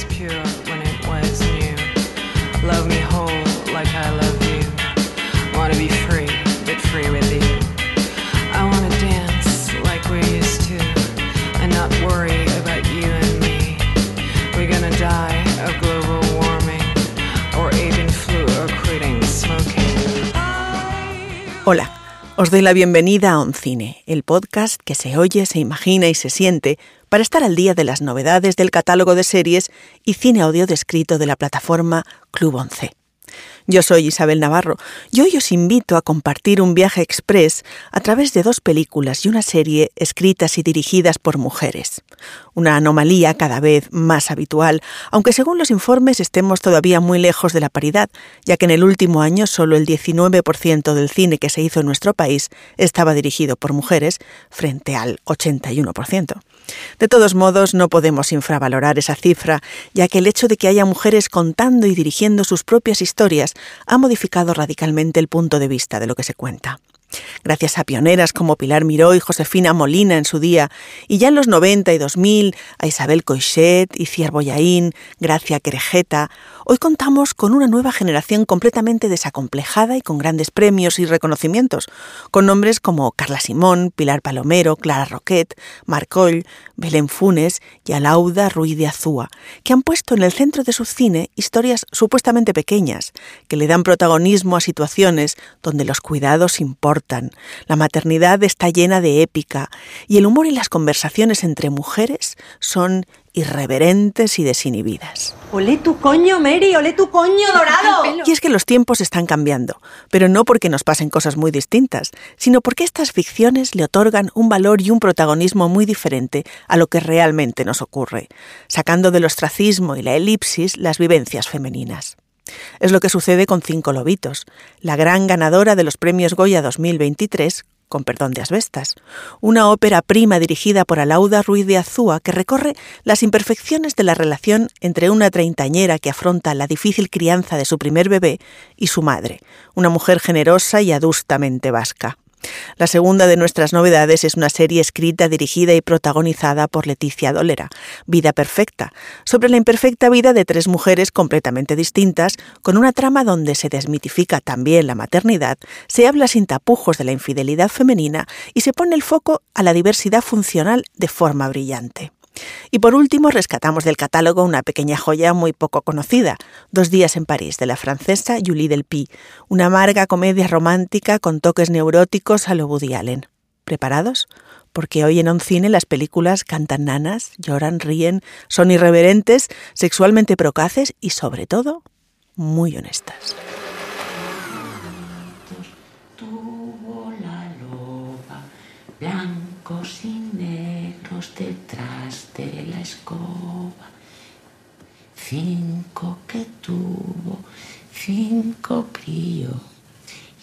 was pure when it was new. Love me whole like I love you. Wanna be free, but free with you. I wanna dance like we used to and not worry about you and me. We're gonna die of global warming or avian flu or quitting smoking. Hola, os doy la bienvenida a Oncine, el podcast que se oye, se imagina y se siente para estar al día de las novedades del catálogo de series y cine audio descrito de la plataforma Club Once. Yo soy Isabel Navarro y hoy os invito a compartir un viaje express a través de dos películas y una serie escritas y dirigidas por mujeres. Una anomalía cada vez más habitual, aunque según los informes estemos todavía muy lejos de la paridad, ya que en el último año solo el 19% del cine que se hizo en nuestro país estaba dirigido por mujeres frente al 81%. De todos modos, no podemos infravalorar esa cifra, ya que el hecho de que haya mujeres contando y dirigiendo sus propias historias ha modificado radicalmente el punto de vista de lo que se cuenta. Gracias a pioneras como Pilar Miró y Josefina Molina en su día, y ya en los 90 y 2000 a Isabel Coixet, Iciar Boyaín, Gracia Querejeta, hoy contamos con una nueva generación completamente desacomplejada y con grandes premios y reconocimientos, con nombres como Carla Simón, Pilar Palomero, Clara Roquet, Marcoll, Belén Funes y Alauda Ruiz de Azúa, que han puesto en el centro de su cine historias supuestamente pequeñas, que le dan protagonismo a situaciones donde los cuidados importan, la maternidad está llena de épica y el humor y las conversaciones entre mujeres son irreverentes y desinhibidas. Olé tu coño, Mary, olé tu coño dorado. Y es que los tiempos están cambiando, pero no porque nos pasen cosas muy distintas, sino porque estas ficciones le otorgan un valor y un protagonismo muy diferente a lo que realmente nos ocurre, sacando del ostracismo y la elipsis las vivencias femeninas. Es lo que sucede con Cinco Lobitos, la gran ganadora de los premios Goya 2023 con perdón de asbestas, una ópera prima dirigida por Alauda Ruiz de Azúa que recorre las imperfecciones de la relación entre una treintañera que afronta la difícil crianza de su primer bebé y su madre, una mujer generosa y adustamente vasca. La segunda de nuestras novedades es una serie escrita, dirigida y protagonizada por Leticia Dolera, Vida Perfecta, sobre la imperfecta vida de tres mujeres completamente distintas, con una trama donde se desmitifica también la maternidad, se habla sin tapujos de la infidelidad femenina y se pone el foco a la diversidad funcional de forma brillante. Y por último, rescatamos del catálogo una pequeña joya muy poco conocida, Dos días en París, de la francesa Julie Delpy, una amarga comedia romántica con toques neuróticos a lo Woody Allen. ¿Preparados? Porque hoy en un cine las películas cantan nanas, lloran, ríen, son irreverentes, sexualmente procaces y, sobre todo, muy honestas. Tuvo la loba blancos y detrás de la escoba. Cinco que tuvo, cinco crió.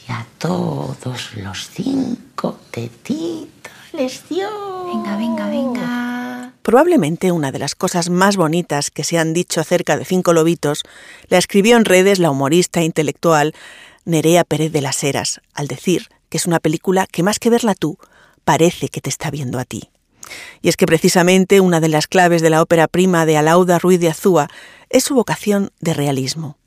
Y a todos los cinco tetitos les dio. Venga, venga, venga. Probablemente una de las cosas más bonitas que se han dicho acerca de Cinco Lobitos la escribió en redes la humorista intelectual Nerea Pérez de las Heras, al decir que es una película que más que verla tú, parece que te está viendo a ti. Y es que precisamente una de las claves de la ópera prima de Alauda Ruiz de Azúa es su vocación de realismo.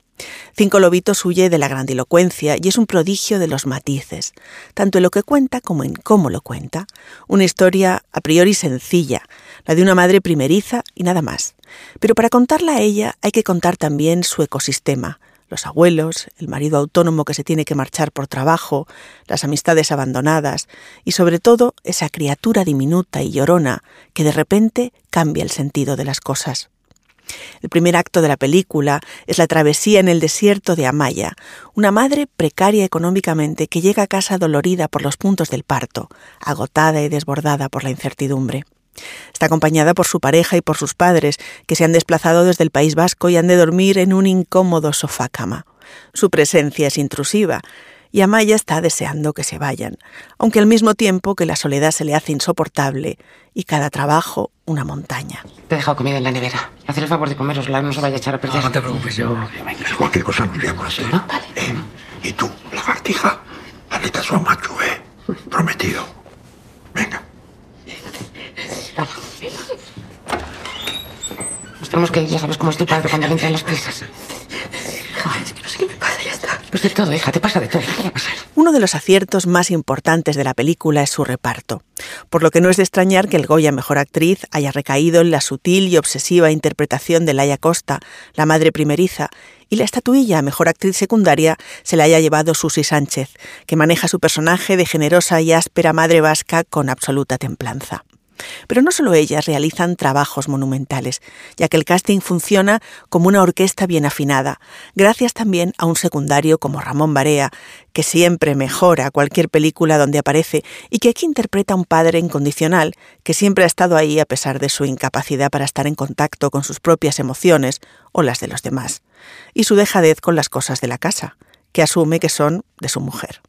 Cinco Lobitos huye de la grandilocuencia y es un prodigio de los matices, tanto en lo que cuenta como en cómo lo cuenta. Una historia a priori sencilla, la de una madre primeriza y nada más. Pero para contarla a ella hay que contar también su ecosistema, los abuelos, el marido autónomo que se tiene que marchar por trabajo, las amistades abandonadas y sobre todo esa criatura diminuta y llorona que de repente cambia el sentido de las cosas. El primer acto de la película es la travesía en el desierto de Amaya, una madre precaria económicamente que llega a casa dolorida por los puntos del parto, agotada y desbordada por la incertidumbre. Está acompañada por su pareja y por sus padres, que se han desplazado desde el País Vasco y han de dormir en un incómodo sofá cama. Su presencia es intrusiva, y Amaya está deseando que se vayan, aunque al mismo tiempo que la soledad se le hace insoportable y cada trabajo una montaña. Te he dejado comida en la nevera. Haz el favor de comerosla, no se vaya a echar a perder. No, no te preocupes, yo. Venga, cualquier cosa nos llamas, ¿eh? ¿No? Vale. Eh, Y tú, lagartija, dale caso a macho, ¿eh? Prometido. Tenemos que ir, ya sabes cómo es tu padre cuando le entran las prisas. es que no sé qué me pasa, ya está. Pues de todo, hija, te pasa de todo. ¿Qué va a pasar? Uno de los aciertos más importantes de la película es su reparto, por lo que no es de extrañar que el Goya Mejor Actriz haya recaído en la sutil y obsesiva interpretación de Laia Costa, la madre primeriza, y la estatuilla Mejor Actriz Secundaria se la haya llevado Susi Sánchez, que maneja su personaje de generosa y áspera madre vasca con absoluta templanza. Pero no solo ellas realizan trabajos monumentales, ya que el casting funciona como una orquesta bien afinada, gracias también a un secundario como Ramón Barea, que siempre mejora cualquier película donde aparece y que aquí interpreta a un padre incondicional que siempre ha estado ahí a pesar de su incapacidad para estar en contacto con sus propias emociones o las de los demás, y su dejadez con las cosas de la casa, que asume que son de su mujer.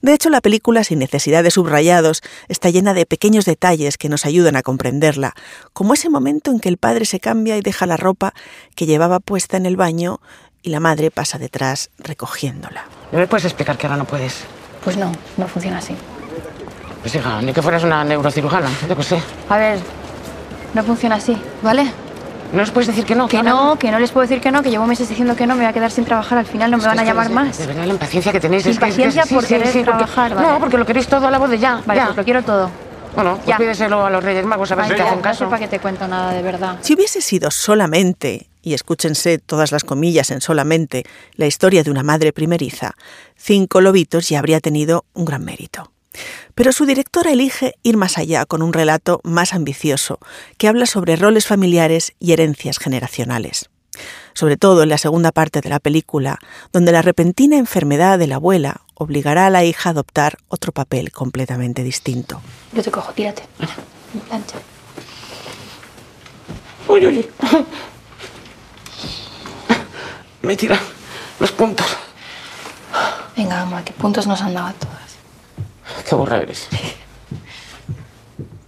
De hecho, la película, sin necesidad de subrayados, está llena de pequeños detalles que nos ayudan a comprenderla, como ese momento en que el padre se cambia y deja la ropa que llevaba puesta en el baño y la madre pasa detrás recogiéndola. ¿No me puedes explicar que ahora no puedes? Pues no, no funciona así. Pues hija, ni que fueras una neurocirujana, yo qué sé. A ver, no funciona así, ¿vale? ¿No les puedes decir que no? Que ahora no, que no les puedo decir que no, que llevo meses diciendo que no, me voy a quedar sin trabajar, al final no me Es que van a que llamar de- más. De verdad, la impaciencia que tenéis. es que- es que- Impaciencia por sí, querer sí, trabajar, vale. No, porque lo queréis todo a la voz de ya. Vale, ya. pues lo quiero todo. Bueno, pues Ya. pídeselo a los Reyes Magos a ver si te hacen caso. para qué te cuento nada, de verdad. Si hubiese sido solamente, y escúchense todas las comillas en solamente, la historia de una madre primeriza, Cinco Lobitos ya habría tenido un gran mérito. Pero su directora elige ir más allá con un relato más ambicioso, que habla sobre roles familiares y herencias generacionales. Sobre todo en la segunda parte de la película, donde la repentina enfermedad de la abuela obligará a la hija a adoptar otro papel completamente distinto. Yo te cojo, tírate. Plancha. Uy, uy. Me tira los puntos. Venga, vamos, ¿qué puntos nos han dado a?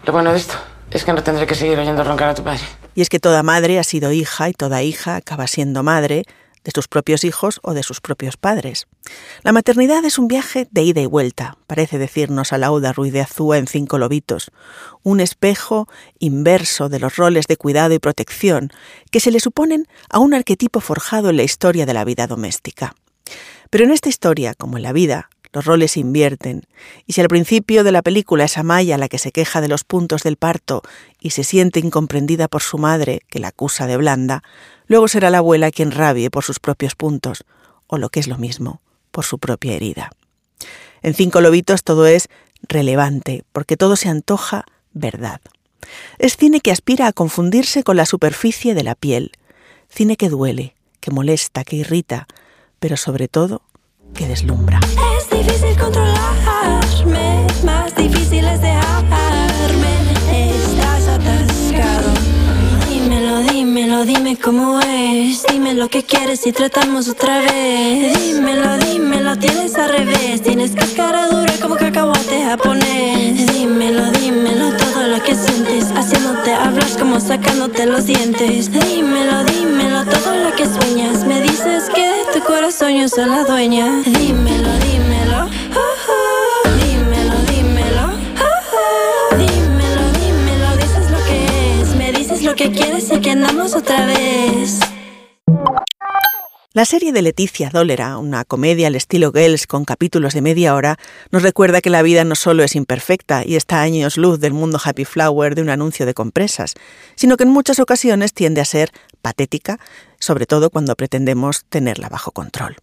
Lo bueno de esto es que no tendré que seguir oyendo roncar a tu padre. Y es que toda madre ha sido hija y toda hija acaba siendo madre de sus propios hijos o de sus propios padres. La maternidad es un viaje de ida y vuelta, parece decirnos Alauda Ruiz de Azúa en Cinco Lobitos, un espejo inverso de los roles de cuidado y protección que se le suponen a un arquetipo forjado en la historia de la vida doméstica. Pero en esta historia, como en la vida, los roles se invierten, y si al principio de la película es Amaya la que se queja de los puntos del parto y se siente incomprendida por su madre, que la acusa de blanda, luego será la abuela quien rabie por sus propios puntos, o lo que es lo mismo, por su propia herida. En Cinco Lobitos todo es relevante, porque todo se antoja verdad. Es cine que aspira a confundirse con la superficie de la piel, cine que duele, que molesta, que irrita, pero sobre todo que deslumbra. Difícil controlarme, más difícil es dejarme. Estás atascado. Dímelo, dímelo, dime cómo es. Dime lo que quieres y tratamos otra vez. Dímelo, dímelo, tienes al revés. Tienes cáscara dura como cacahuate japonés. Dímelo, dímelo, todo lo que sientes. Haciéndote hablar como sacándote los dientes. Dímelo, dímelo, todo lo que sueñas. Me dices que de tu corazón yo soy la dueña. Dímelo, dímelo. Que quieres y que andamos otra vez. La serie de Leticia Dólera, una comedia al estilo Girls con capítulos de media hora, nos recuerda que la vida no solo es imperfecta y está años luz del mundo happy flower de un anuncio de compresas, sino que en muchas ocasiones tiende a ser patética, sobre todo cuando pretendemos tenerla bajo control.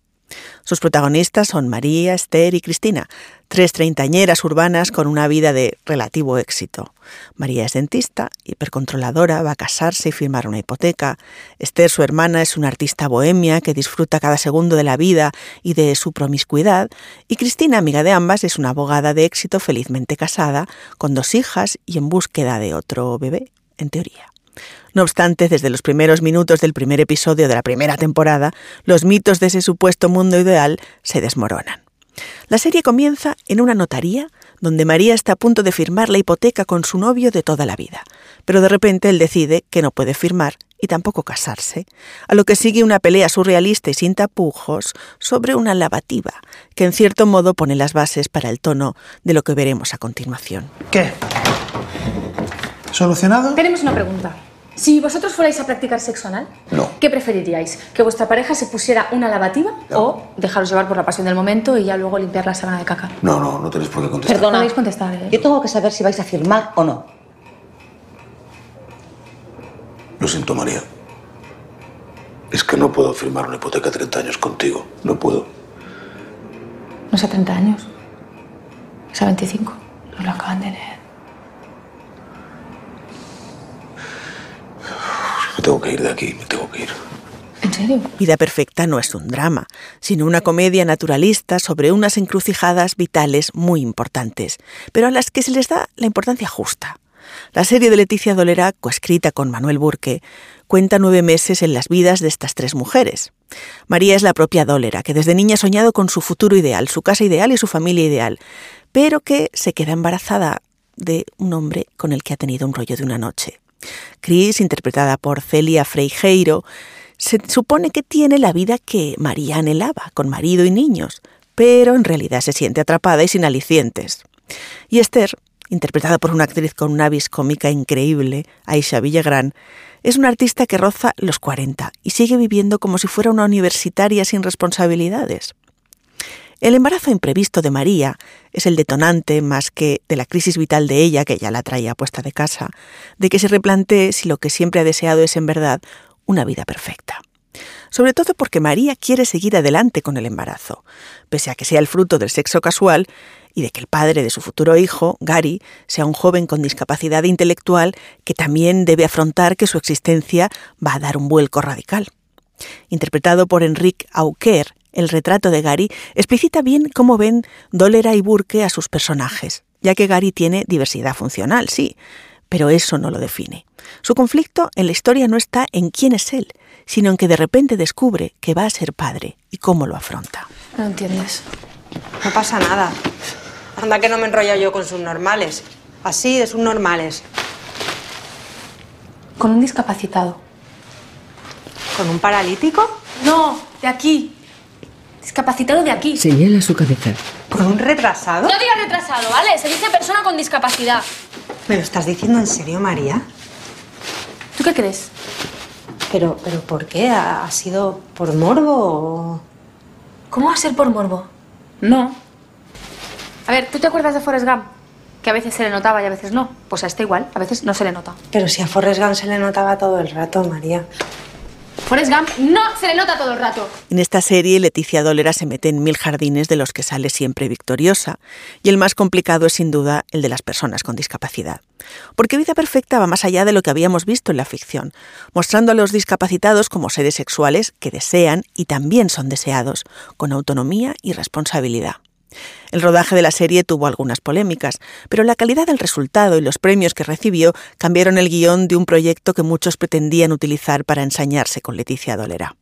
Sus protagonistas son María, Esther y Cristina, tres treintañeras urbanas con una vida de relativo éxito. María es dentista, hipercontroladora, va a casarse y firmar una hipoteca. Esther, su hermana, es una artista bohemia que disfruta cada segundo de la vida y de su promiscuidad. Y Cristina, amiga de ambas, es una abogada de éxito felizmente casada, con dos hijas y en búsqueda de otro bebé, en teoría. No obstante, desde los primeros minutos del primer episodio de la primera temporada, los mitos de ese supuesto mundo ideal se desmoronan. La serie comienza en una notaría donde María está a punto de firmar la hipoteca con su novio de toda la vida, pero de repente él decide que no puede firmar y tampoco casarse, a lo que sigue una pelea surrealista y sin tapujos sobre una lavativa, que en cierto modo pone las bases para el tono de lo que veremos a continuación. ¿Qué? ¿Solucionado? Tenemos una pregunta. Si vosotros fuerais a practicar sexo anal, No. ¿qué preferiríais? ¿Que vuestra pareja se pusiera una lavativa o dejaros llevar por la pasión del momento y ya luego limpiar la sábana de caca? No, no, no tenéis por qué contestar. Perdona. Podéis contestar, ¿eh? Yo tengo que saber si vais a firmar o no. Lo siento, María. Es que no puedo firmar una hipoteca a 30 años contigo. No puedo. No es a 30 años. Es a 25. No lo acaban de leer. Me tengo que ir de aquí, me tengo que ir. ¿En serio? Vida Perfecta no es un drama, sino una comedia naturalista sobre unas encrucijadas vitales muy importantes, pero a las que se les da la importancia justa. La serie de Leticia Dolera, coescrita con Manuel Burke, cuenta nueve meses en las vidas de estas tres mujeres. María es la propia Dolera, que desde niña ha soñado con su futuro ideal, su casa ideal y su familia ideal, pero que se queda embarazada de un hombre con el que ha tenido un rollo de una noche. Chris, interpretada por Celia Freijeiro, se supone que tiene la vida que María anhelaba, con marido y niños, pero en realidad se siente atrapada y sin alicientes. Y Esther, interpretada por una actriz con una vis cómica increíble, Aisha Villagrán, es una artista que roza los 40 y sigue viviendo como si fuera una universitaria sin responsabilidades. El embarazo imprevisto de María es el detonante más que de la crisis vital de ella, que ya la traía puesta de casa, de que se replantee si lo que siempre ha deseado es en verdad una vida perfecta. Sobre todo porque María quiere seguir adelante con el embarazo, pese a que sea el fruto del sexo casual y de que el padre de su futuro hijo, Gary, sea un joven con discapacidad intelectual que también debe afrontar que su existencia va a dar un vuelco radical. Interpretado por Enrique Auquer, el retrato de Gary explicita bien cómo ven Dolera y Burke a sus personajes, ya que Gary tiene diversidad funcional, sí, pero eso no lo define. Su conflicto en la historia no está en quién es él, sino en que de repente descubre que va a ser padre y cómo lo afronta. No entiendes. No pasa nada. Anda que no me enrollo yo con subnormales. Así de subnormales. Con un discapacitado. ¿Con un paralítico? No, de aquí. Discapacitado de aquí. Señala su cabeza. ¿Con un retrasado? No digas retrasado, ¿vale? Se dice persona con discapacidad. ¿Me lo estás diciendo en serio, María? ¿Tú qué crees? Pero, pero ¿por qué? ¿Ha ha sido por morbo o...? ¿Cómo va a ser por morbo? No. A ver, ¿tú te acuerdas de Forrest Gump? Que a veces se le notaba y a veces no. Pues a este igual, a veces no se le nota. Pero si a Forrest Gump se le notaba todo el rato, María. Forrest Gump no se le nota todo el rato. En esta serie, Leticia Dolera se mete en mil jardines de los que sale siempre victoriosa, y el más complicado es sin duda el de las personas con discapacidad. Porque Vida Perfecta va más allá de lo que habíamos visto en la ficción, mostrando a los discapacitados como seres sexuales que desean y también son deseados, con autonomía y responsabilidad. El rodaje de la serie tuvo algunas polémicas, pero la calidad del resultado y los premios que recibió cambiaron el guion de un proyecto que muchos pretendían utilizar para ensañarse con Leticia Dolera.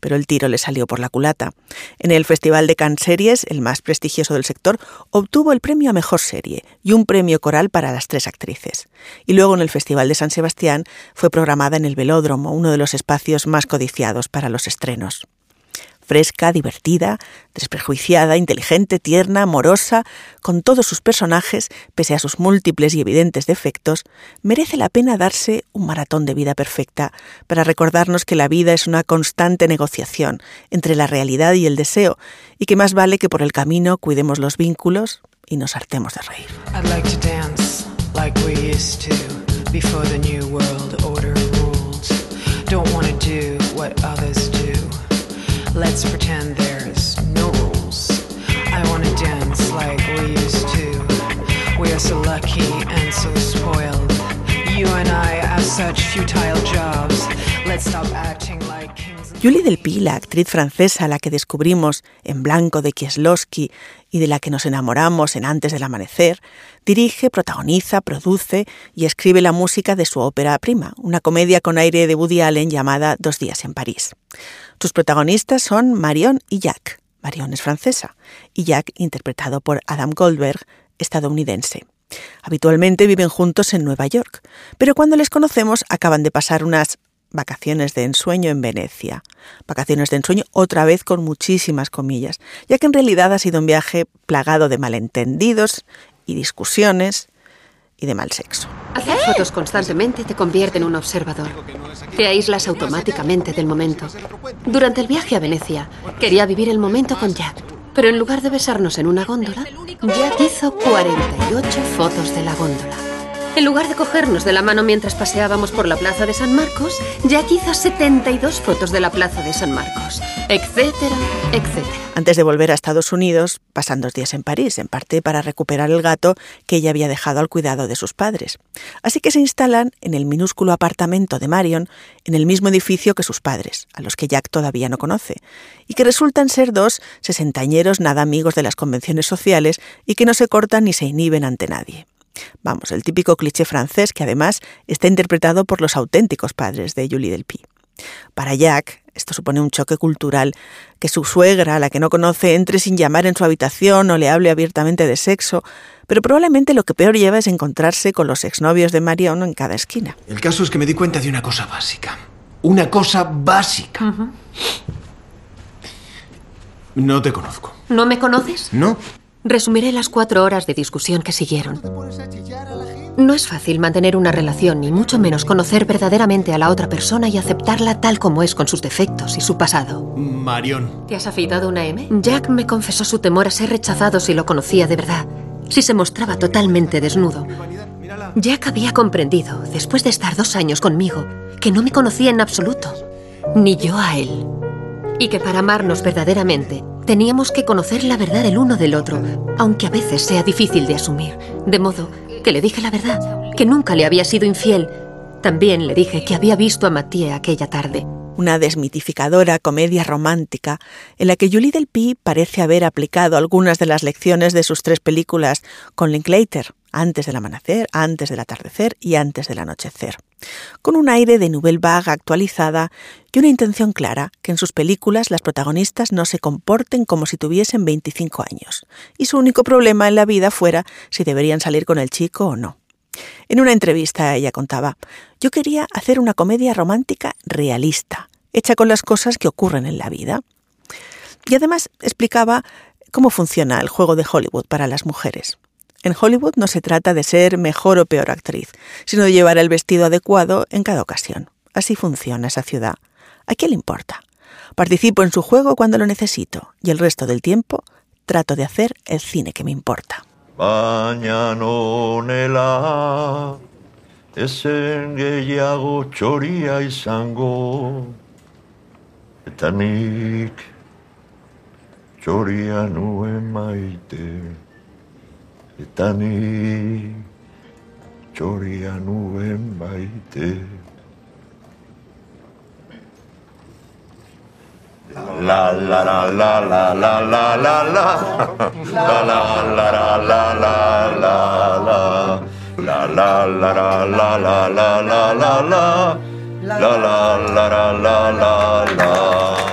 Pero el tiro le salió por la culata. En el Festival de Cannes Series, el más prestigioso del sector, obtuvo el premio a Mejor Serie y un premio coral para las tres actrices. Y luego en el Festival de San Sebastián fue programada en el Velódromo, uno de los espacios más codiciados para los estrenos fresca, divertida, desprejuiciada, inteligente, tierna, amorosa, con todos sus personajes, pese a sus múltiples y evidentes defectos, merece la pena darse un maratón de vida perfecta para recordarnos que la vida es una constante negociación entre la realidad y el deseo, y que más vale que por el camino cuidemos los vínculos y nos hartemos de reír. Let's pretend there's no rules. I want to dance like we used to. We are so lucky and so spoiled. You and I have such futile jobs. Let's stop acting like kings. Julie Delpy, la actriz francesa a la que descubrimos en Blanco de Kieslowski y de la que nos enamoramos en Antes del Amanecer, dirige, protagoniza, produce y escribe la música de su ópera prima, una comedia con aire de Woody Allen llamada Dos días en París. Sus protagonistas son Marion y Jack. Marion es francesa y Jack interpretado por Adam Goldberg, estadounidense. Habitualmente viven juntos en Nueva York, pero cuando les conocemos acaban de pasar unas vacaciones de ensueño en Venecia. Vacaciones de ensueño otra vez con muchísimas comillas, ya que en realidad ha sido un viaje plagado de malentendidos y discusiones y de mal sexo. Hacer fotos constantemente te convierte en un observador. Te aíslas automáticamente del momento. Durante el viaje a Venecia, quería vivir el momento con Jack, pero en lugar de besarnos en una góndola, Jack hizo 48 fotos de la góndola. En lugar de cogernos de la mano mientras paseábamos por la plaza de San Marcos, Jack hizo 72 fotos de la plaza de San Marcos, etcétera, etcétera. Antes de volver a Estados Unidos, pasan dos días en París, en parte para recuperar el gato que ella había dejado al cuidado de sus padres. Así que se instalan en el minúsculo apartamento de Marion, en el mismo edificio que sus padres, a los que Jack todavía no conoce, y que resultan ser dos sesentañeros nada amigos de las convenciones sociales y que no se cortan ni se inhiben ante nadie. Vamos, el típico cliché francés que además está interpretado por los auténticos padres de Julie Delpy. Para Jack, esto supone un choque cultural, que su suegra, la que no conoce, entre sin llamar en su habitación o le hable abiertamente de sexo, pero probablemente lo que peor lleva es encontrarse con los exnovios de Marion en cada esquina. El caso es que me di cuenta de una cosa básica. Una cosa básica. No te conozco. ¿No me conoces? ¿No? Resumiré las cuatro horas de discusión que siguieron. No es fácil mantener una relación, ni mucho menos conocer verdaderamente a la otra persona y aceptarla tal como es con sus defectos y su pasado. Marion. ¿Te has afeitado una M? Jack me confesó su temor a ser rechazado si lo conocía de verdad, si se mostraba totalmente desnudo. Jack había comprendido, después de estar dos años conmigo, que no me conocía en absoluto, ni yo a él. Y que para amarnos verdaderamente Teníamos que conocer la verdad el uno del otro, aunque a veces sea difícil de asumir. De modo que le dije la verdad, que nunca le había sido infiel. También le dije que había visto a Mathieu aquella tarde. Una desmitificadora comedia romántica en la que Julie Delpy parece haber aplicado algunas de las lecciones de sus tres películas con Linklater, antes del amanecer, antes del atardecer y antes del anochecer, con un aire de nouvelle vague actualizada y una intención clara, que en sus películas las protagonistas no se comporten como si tuviesen 25 años, y su único problema en la vida fuera si deberían salir con el chico o no. En una entrevista ella contaba, yo quería hacer una comedia romántica realista, hecha con las cosas que ocurren en la vida. Y además explicaba cómo funciona el juego de Hollywood para las mujeres. En Hollywood no se trata de ser mejor o peor actriz, sino de llevar el vestido adecuado en cada ocasión. Así funciona esa ciudad. ¿A quién le importa? Participo en su juego cuando lo necesito y el resto del tiempo trato de hacer el cine que me importa. Eta ni txoria nuen baite. La la la la la la la La la la la la la la la La la la la la la la la la la La la la la la la la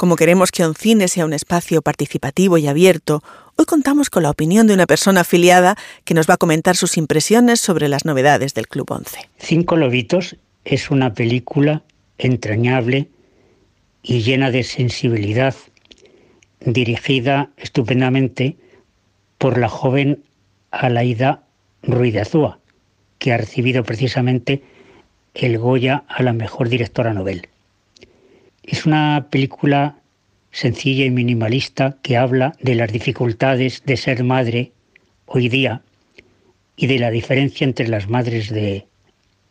Como queremos que un cine sea un espacio participativo y abierto, hoy contamos con la opinión de una persona afiliada que nos va a comentar sus impresiones sobre las novedades del Club 11. Cinco Lobitos es una película entrañable y llena de sensibilidad, dirigida estupendamente por la joven Alaida Ruiz de Azúa, que ha recibido precisamente el Goya a la mejor directora novel. Es una película sencilla y minimalista que habla de las dificultades de ser madre hoy día y de la diferencia entre las madres de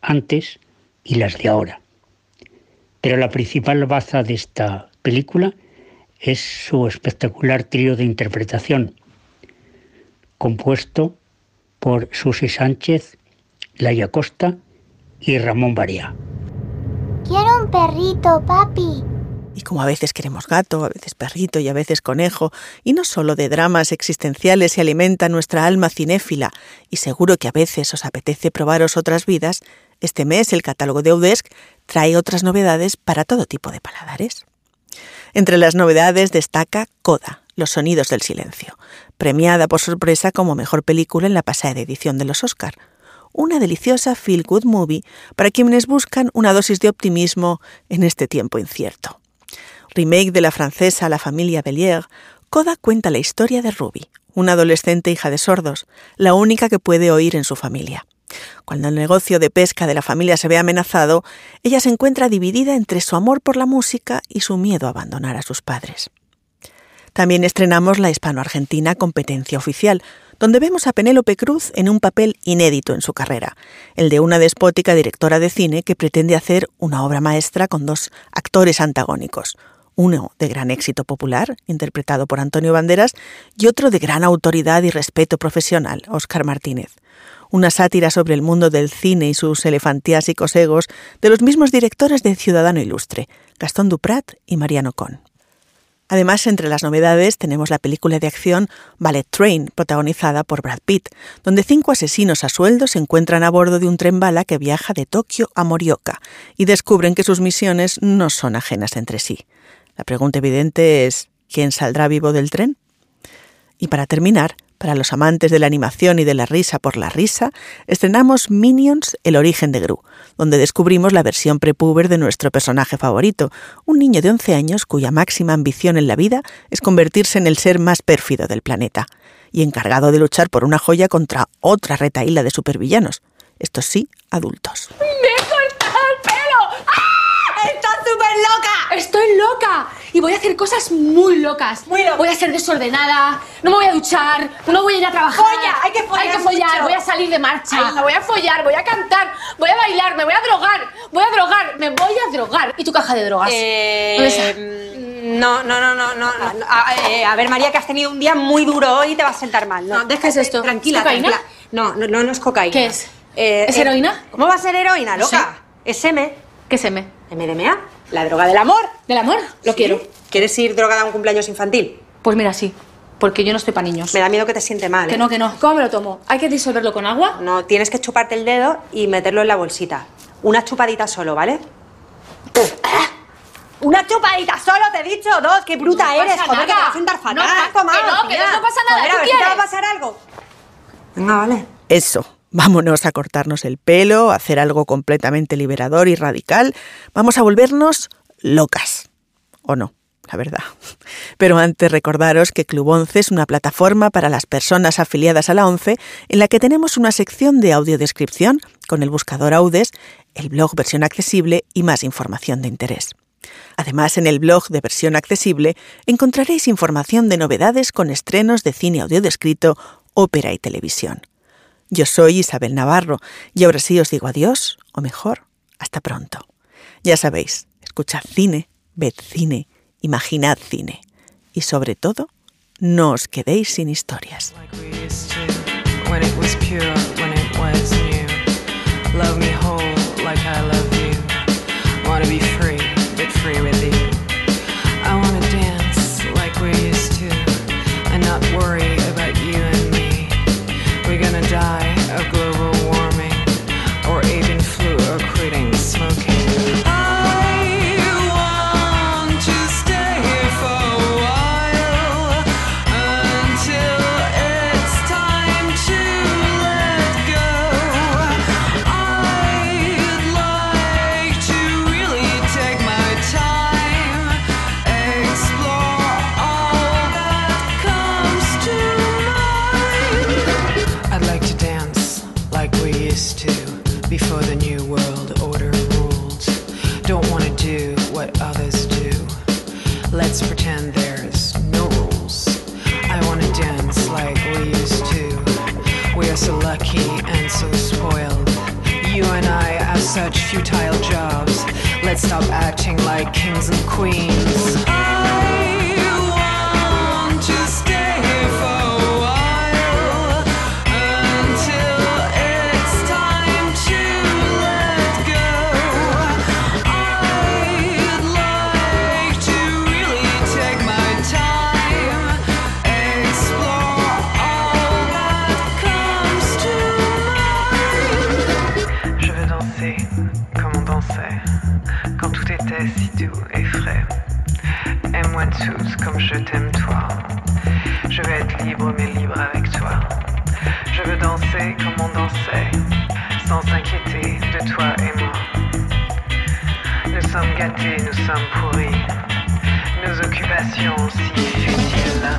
antes y las de ahora. Pero la principal baza de esta película es su espectacular trío de interpretación, compuesto por Susi Sánchez, Laia Costa y Ramón Baría. Quiero un perrito, papi. Y como a veces queremos gato, a veces perrito y a veces conejo, y no solo de dramas existenciales se alimenta nuestra alma cinéfila, y seguro que a veces os apetece probaros otras vidas, este mes el catálogo de Udesc trae otras novedades para todo tipo de paladares. Entre las novedades destaca Coda, Los sonidos del silencio, premiada por sorpresa como mejor película en la pasada edición de los Oscar, una deliciosa feel good movie para quienes buscan una dosis de optimismo en este tiempo incierto. Remake de la francesa La familia Bellier, Coda cuenta la historia de Ruby, una adolescente hija de sordos, la única que puede oír en su familia. Cuando el negocio de pesca de la familia se ve amenazado, ella se encuentra dividida entre su amor por la música y su miedo a abandonar a sus padres. También estrenamos la hispano-argentina Competencia Oficial, donde vemos a Penélope Cruz en un papel inédito en su carrera, el de una despótica directora de cine que pretende hacer una obra maestra con dos actores antagónicos, uno de gran éxito popular, interpretado por Antonio Banderas, y otro de gran autoridad y respeto profesional, Óscar Martínez una sátira sobre el mundo del cine y sus elefantiásicos egos de los mismos directores de Ciudadano Ilustre, Gastón Duprat y Mariano Con. Además, entre las novedades tenemos la película de acción Ballet Train, protagonizada por Brad Pitt, donde cinco asesinos a sueldo se encuentran a bordo de un tren bala que viaja de Tokio a Morioka y descubren que sus misiones no son ajenas entre sí. La pregunta evidente es, ¿quién saldrá vivo del tren? Y para terminar, para los amantes de la animación y de la risa por la risa, estrenamos Minions, el origen de Gru, donde descubrimos la versión prepuber de nuestro personaje favorito, un niño de 11 años cuya máxima ambición en la vida es convertirse en el ser más pérfido del planeta, y encargado de luchar por una joya contra otra retaíla de supervillanos, estos sí, adultos. ¡Estoy loca! Y voy a hacer cosas muy locas. Muy Voy a ser desordenada, no me voy a duchar, no voy a ir a trabajar. ¡Folla! Hay que follar. Hay que follar, voy a salir de marcha, voy a follar, voy a cantar, voy a bailar, me voy a drogar, voy a drogar, me voy a drogar. ¿Y tu caja de drogas? Eh, no, no, no, no, no. A, eh, a, ver, María, que has tenido un día muy duro hoy y te vas a sentar mal. No, no es esto? Tranquila, ¿Cocaína? No, no, no, no es cocaína. ¿Qué es? Eh, ¿Es heroína? ¿Cómo va a ser heroína, loca? Es M. ¿Qué es M? MDMA. La droga del amor. ¿Del amor? Lo quiero. ¿Quieres ir drogada a un cumpleaños infantil? Pues mira, sí. Porque yo no estoy para niños. Me da miedo que te siente mal. Que ¿eh? no, que no. ¿Cómo me lo tomo? ¿Hay que disolverlo con agua? No, tienes que chuparte el dedo y meterlo en la bolsita. Una chupadita solo, ¿vale? Una chupadita solo, te he dicho dos. ¡Qué bruta no eres! Joder, nada. que te vas a sentar fatal. No, que no, que no pasa nada. Joder, ¿Tú a ver si te va a pasar algo. Venga, vale. Eso. Vámonos a cortarnos el pelo, a hacer algo completamente liberador y radical. Vamos a volvernos locas. ¿O no? La verdad. Pero antes recordaros que Club 11 es una plataforma para las personas afiliadas a la 11 en la que tenemos una sección de audiodescripción con el buscador Audes, el blog versión accesible y más información de interés. Además, en el blog de versión accesible encontraréis información de novedades con estrenos de cine audiodescrito, ópera y televisión. Yo soy Isabel Navarro y ahora sí os digo adiós, o mejor, hasta pronto. Ya sabéis, escuchad cine, ved cine, imaginad cine y sobre todo, no os quedéis sin historias. Before the new world order ruled. Don't want to do what others do. Let's pretend there's no rules. I want to dance like we used to. We are so lucky and so spoiled. You and I have such futile jobs. Let's stop acting like kings and queens. Quand tout était si doux et frais. Aime-moi tous comme je t'aime toi. Je veux être libre mais libre avec toi. Je veux danser comme on dansait, sans s'inquiéter de toi et moi. Nous sommes gâtés, nous sommes pourris. nos occupations si futiles.